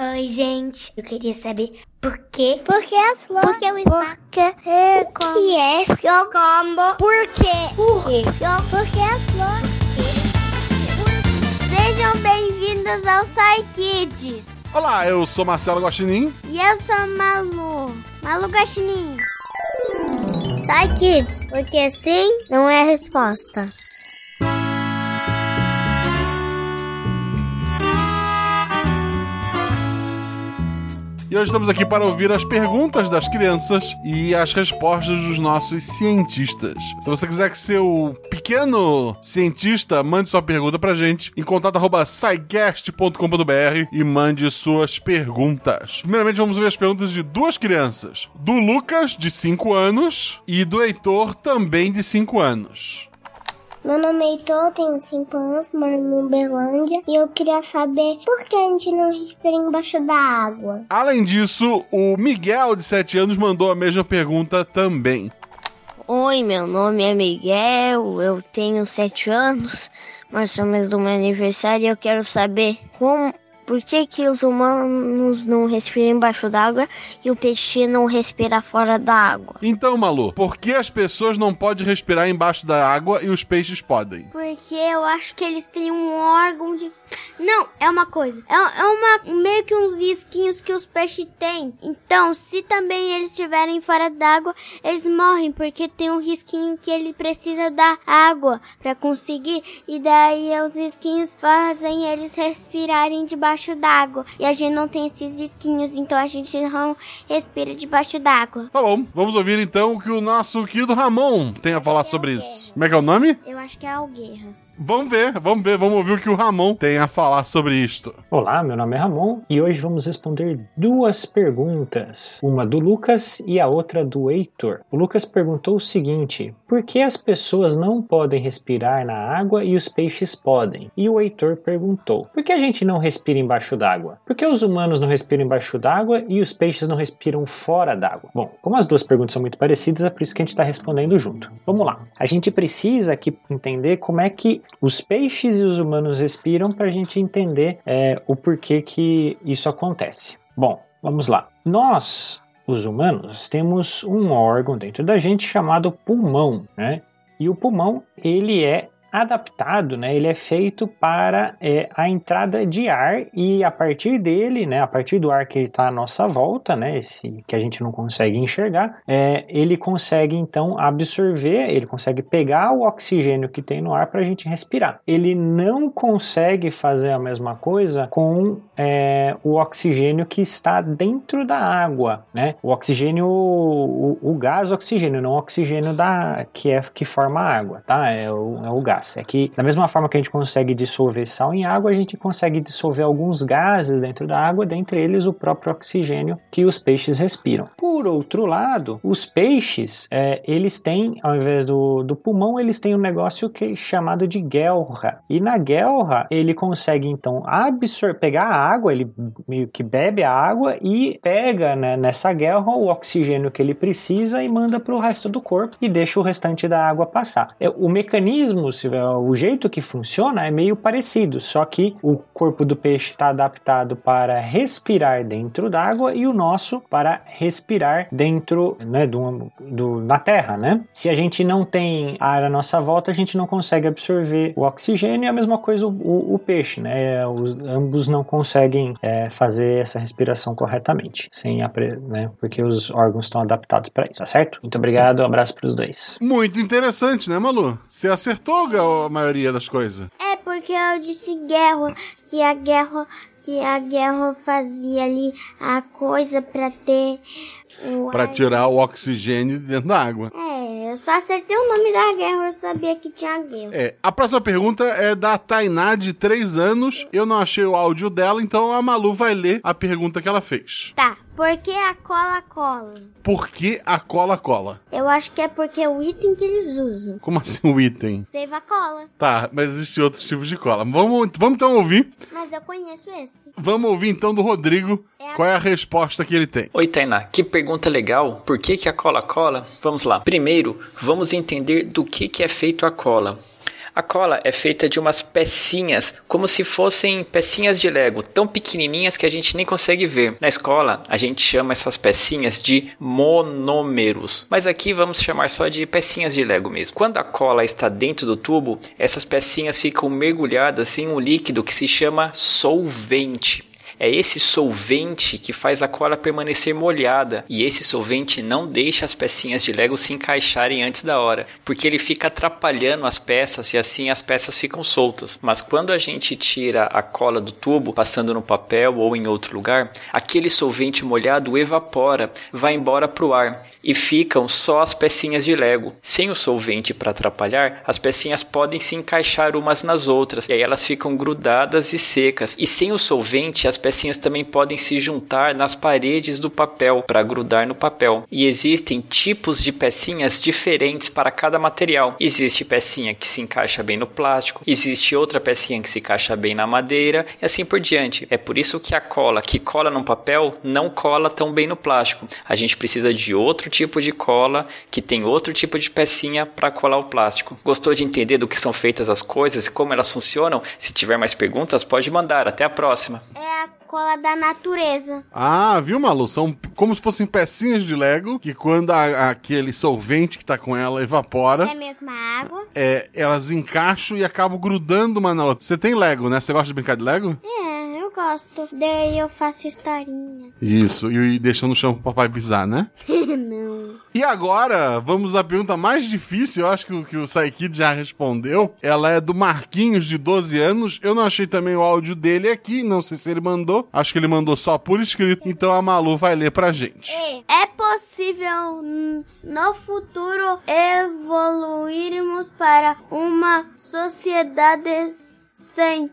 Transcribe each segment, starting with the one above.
Oi, gente. Eu queria saber por quê? Por que as flores? Por que o é O que é seu combo? Por quê? Por quê? Por que as flores? Sejam bem-vindos ao Sai Kids. Olá, eu sou Marcelo Guaxinim. E eu sou Malu. Malu Gastininho. Sai Kids, porque sim não é a resposta. Hoje estamos aqui para ouvir as perguntas das crianças e as respostas dos nossos cientistas. Se você quiser que seu pequeno cientista mande sua pergunta pra gente em contato@saigast.com.br e mande suas perguntas. Primeiramente vamos ver as perguntas de duas crianças, do Lucas de 5 anos e do Heitor também de 5 anos. Meu nome é Heitor, tenho 5 anos, moro em Uberlândia e eu queria saber por que a gente não respira embaixo da água. Além disso, o Miguel de 7 anos mandou a mesma pergunta também. Oi, meu nome é Miguel, eu tenho sete anos, mas é o mês do meu aniversário e eu quero saber como, por que, que os humanos não respiram embaixo d'água e o peixe não respira fora da água. Então, Malu, por que as pessoas não podem respirar embaixo da água e os peixes podem? Porque eu acho que eles têm um órgão de. Não, é uma coisa. É, é uma meio que uns risquinhos que os peixes têm. Então, se também eles estiverem fora d'água, eles morrem porque tem um risquinho que ele precisa da água para conseguir. E daí os risquinhos fazem eles respirarem debaixo d'água. E a gente não tem esses risquinhos, então a gente não respira debaixo d'água. Tá bom, vamos ouvir então o que o nosso querido Ramon tem a falar sobre isso. Como é que é o nome? Eu acho que é alguerras. Vamos ver, vamos ver, vamos ouvir o que o Ramon tem a falar sobre isto. Olá, meu nome é Ramon e hoje vamos responder duas perguntas, uma do Lucas e a outra do Heitor. O Lucas perguntou o seguinte: por que as pessoas não podem respirar na água e os peixes podem? E o Heitor perguntou: por que a gente não respira embaixo d'água? Por que os humanos não respiram embaixo d'água e os peixes não respiram fora d'água? Bom, como as duas perguntas são muito parecidas, é por isso que a gente está respondendo junto. Vamos lá. A gente precisa aqui entender como é que os peixes e os humanos respiram para a gente entender é, o porquê que isso acontece. Bom, vamos lá. Nós, os humanos, temos um órgão dentro da gente chamado pulmão, né? E o pulmão, ele é adaptado, né? Ele é feito para é, a entrada de ar e a partir dele, né? A partir do ar que está à nossa volta, né? Esse que a gente não consegue enxergar, é, ele consegue então absorver, ele consegue pegar o oxigênio que tem no ar para a gente respirar. Ele não consegue fazer a mesma coisa com é, o oxigênio que está dentro da água, né? O oxigênio, o, o gás oxigênio, não o oxigênio da que é que forma a água, tá? É o, é o gás. É que, da mesma forma que a gente consegue dissolver sal em água, a gente consegue dissolver alguns gases dentro da água, dentre eles o próprio oxigênio que os peixes respiram. Por outro lado, os peixes, é, eles têm, ao invés do, do pulmão, eles têm um negócio que é chamado de guelra. E na guelra, ele consegue, então, absorver, pegar a água, ele meio que bebe a água e pega né, nessa guelra o oxigênio que ele precisa e manda para o resto do corpo e deixa o restante da água passar. É, o mecanismo, se o jeito que funciona é meio parecido, só que o corpo do peixe está adaptado para respirar dentro d'água e o nosso para respirar dentro né, do, do, na terra, né? Se a gente não tem ar à nossa volta, a gente não consegue absorver o oxigênio e a mesma coisa o, o, peixe, né? Os, ambos não conseguem é, fazer essa respiração corretamente, sem né, porque os órgãos estão adaptados para isso, tá certo? Muito obrigado, um abraço para os dois. Muito interessante, né, Malu? Você acertou, a maioria das coisas. É porque eu disse guerra, que a guerra, que a guerra fazia ali a coisa para ter o Pra ar- tirar o oxigênio de dentro da água. É, eu só acertei o nome da guerra, eu sabia que tinha guerra. É, a próxima pergunta é da Tainá, de 3 anos. Eu não achei o áudio dela, então a Malu vai ler a pergunta que ela fez. Tá, por que a cola cola? Por que a cola cola? Eu acho que é porque é o item que eles usam. Como assim o item? Seiva cola. Tá, mas existem outros tipos de cola. Vamos, vamos então ouvir. Mas eu conheço esse. Vamos ouvir então do Rodrigo qual é a resposta que ele tem. Oi, Tainá, que pergunta legal. Por que, que a cola cola? Vamos lá. Primeiro, vamos entender do que, que é feito a cola. A cola é feita de umas pecinhas, como se fossem pecinhas de Lego, tão pequenininhas que a gente nem consegue ver. Na escola, a gente chama essas pecinhas de monômeros, mas aqui vamos chamar só de pecinhas de Lego mesmo. Quando a cola está dentro do tubo, essas pecinhas ficam mergulhadas em um líquido que se chama solvente. É esse solvente que faz a cola permanecer molhada e esse solvente não deixa as pecinhas de Lego se encaixarem antes da hora, porque ele fica atrapalhando as peças e assim as peças ficam soltas. Mas quando a gente tira a cola do tubo, passando no papel ou em outro lugar, aquele solvente molhado evapora, vai embora para o ar e ficam só as pecinhas de Lego. Sem o solvente para atrapalhar, as pecinhas podem se encaixar umas nas outras e aí elas ficam grudadas e secas. E sem o solvente, as pecinhas também podem se juntar nas paredes do papel para grudar no papel. E existem tipos de pecinhas diferentes para cada material. Existe pecinha que se encaixa bem no plástico, existe outra pecinha que se encaixa bem na madeira e assim por diante. É por isso que a cola que cola no papel não cola tão bem no plástico. A gente precisa de outro tipo de cola que tem outro tipo de pecinha para colar o plástico. Gostou de entender do que são feitas as coisas e como elas funcionam? Se tiver mais perguntas, pode mandar. Até a próxima. Cola da natureza. Ah, viu, Malu? São como se fossem pecinhas de Lego que quando a- aquele solvente que tá com ela evapora, É mesmo a água? é, elas encaixam e acabam grudando uma na outra. Você tem Lego, né? Você gosta de brincar de Lego? É, eu gosto. Daí eu faço historinha. Isso, e, e deixando no chão pro papai pisar, né? Não. E agora, vamos à pergunta mais difícil, eu acho que, o- que o Saikid já respondeu. Ela é do Marquinhos, de 12 anos. Eu não achei também o áudio dele aqui, não sei se ele mandou. Acho que ele mandou só por escrito. Então a Malu vai ler pra gente. É possível n- no futuro evoluirmos para uma sociedade sem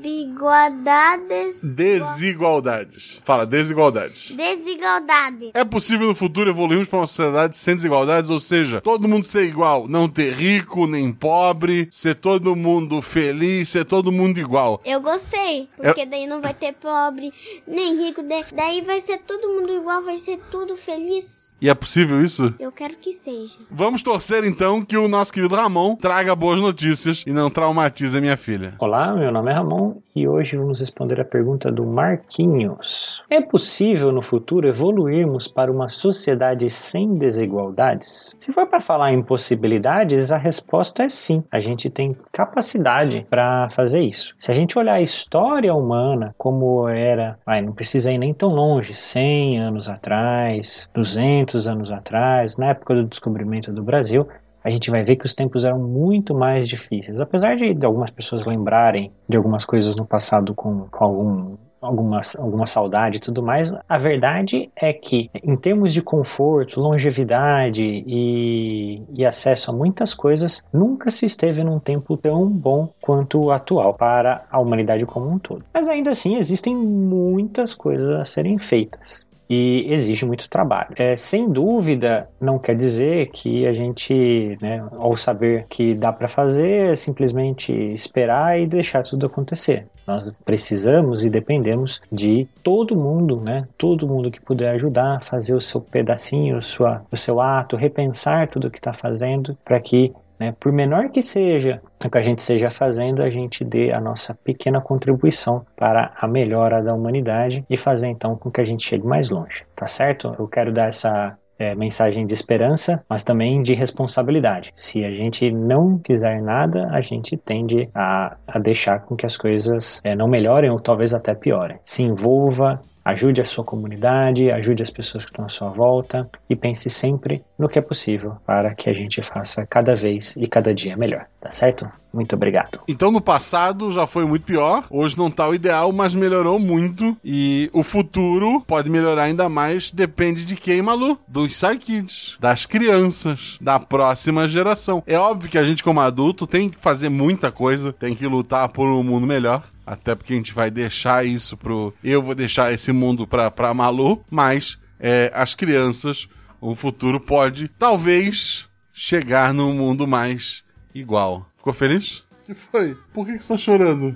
desigualdades? Desigualdades. Fala, desigualdades. Desigualdade. É possível no futuro evoluirmos para uma sociedade sem desigualdades, ou seja, todo mundo ser igual, não ter rico nem pobre, ser todo mundo feliz, ser todo mundo igual. Eu gostei, porque daí não vai ter pobre nem rico, da- daí vai ser todo mundo igual, vai ser tudo feliz. E é possível isso? Eu quero que seja. Vamos torcer então que o nosso querido Ramon traga boas notícias e não traumatize a minha filha. Olá, meu nome é Ramon e hoje vamos responder a pergunta do Marquinhos. É possível no futuro evoluirmos para uma sociedade sem desigualdades? Se for para falar em possibilidades, a resposta é sim. A gente tem capacidade para fazer isso. Se a gente olhar a história humana como era, vai, não precisa ir nem tão longe, 100 anos atrás, 200 anos atrás, na época do descobrimento do Brasil, a gente vai ver que os tempos eram muito mais difíceis. Apesar de, algumas pessoas lembrarem de algumas coisas no passado com, com algum, alguma, alguma saudade e tudo mais, a verdade é que, em termos de conforto, longevidade e, e acesso a muitas coisas, nunca se esteve num tempo tão bom quanto o atual para a humanidade como um todo. Mas ainda assim, existem muitas coisas a serem feitas e exige muito trabalho. É, sem dúvida, não quer dizer que a gente, né, ao saber que dá para fazer, é simplesmente esperar e deixar tudo acontecer. Nós precisamos e dependemos de todo mundo, né? Todo mundo que puder ajudar, fazer o seu pedacinho, sua, o seu ato, repensar tudo que está fazendo, para que né? Por menor que seja o que a gente esteja fazendo, a gente dê a nossa pequena contribuição para a melhora da humanidade e fazer então com que a gente chegue mais longe, tá certo? Eu quero dar essa é, mensagem de esperança, mas também de responsabilidade. Se a gente não fizer nada, a gente tende a, a deixar com que as coisas é, não melhorem ou talvez até piorem. Se envolva, Ajude a sua comunidade, ajude as pessoas que estão à sua volta e pense sempre no que é possível para que a gente faça cada vez e cada dia melhor, tá certo? Muito obrigado. Então no passado já foi muito pior, hoje não tá o ideal, mas melhorou muito e o futuro pode melhorar ainda mais, depende de quem, Malu? Dos Psykids, das crianças, da próxima geração. É óbvio que a gente como adulto tem que fazer muita coisa, tem que lutar por um mundo melhor, até porque a gente vai deixar isso pro. Eu vou deixar esse mundo pra, pra Malu, mas é, as crianças, o futuro pode, talvez, chegar num mundo mais igual. Ficou feliz? O que foi? Por que, que você tá chorando?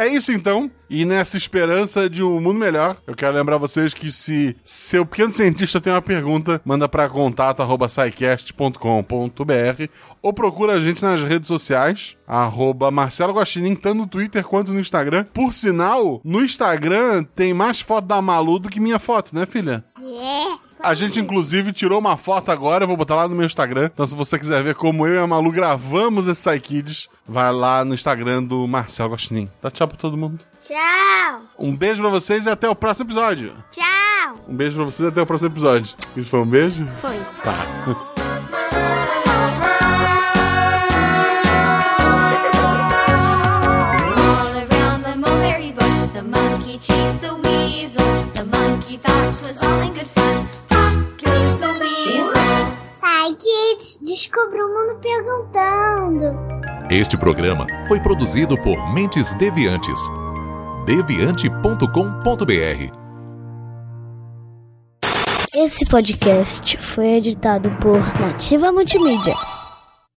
É isso então. E nessa esperança de um mundo melhor, eu quero lembrar vocês que se seu pequeno cientista tem uma pergunta, manda para contato@saicast.com.br ou procura a gente nas redes sociais, arroba Marcelo Guaxinim, tanto no Twitter quanto no Instagram. Por sinal, no Instagram tem mais foto da Malu do que minha foto, né, filha? É. A gente, inclusive, tirou uma foto agora, eu vou botar lá no meu Instagram. Então, se você quiser ver como eu e a Malu gravamos esse Psykids, vai lá no Instagram do Marcelo Guaxinim. Dá tchau pra todo mundo. Tchau. Um beijo pra vocês e até o próximo episódio. Tchau. Um beijo pra vocês e até o próximo episódio. Isso foi um beijo? Foi. Tá. kids, descubra o mundo perguntando. Este programa foi produzido por Mentes Deviantes. deviante.com.br Esse podcast foi editado por Nativa Multimídia.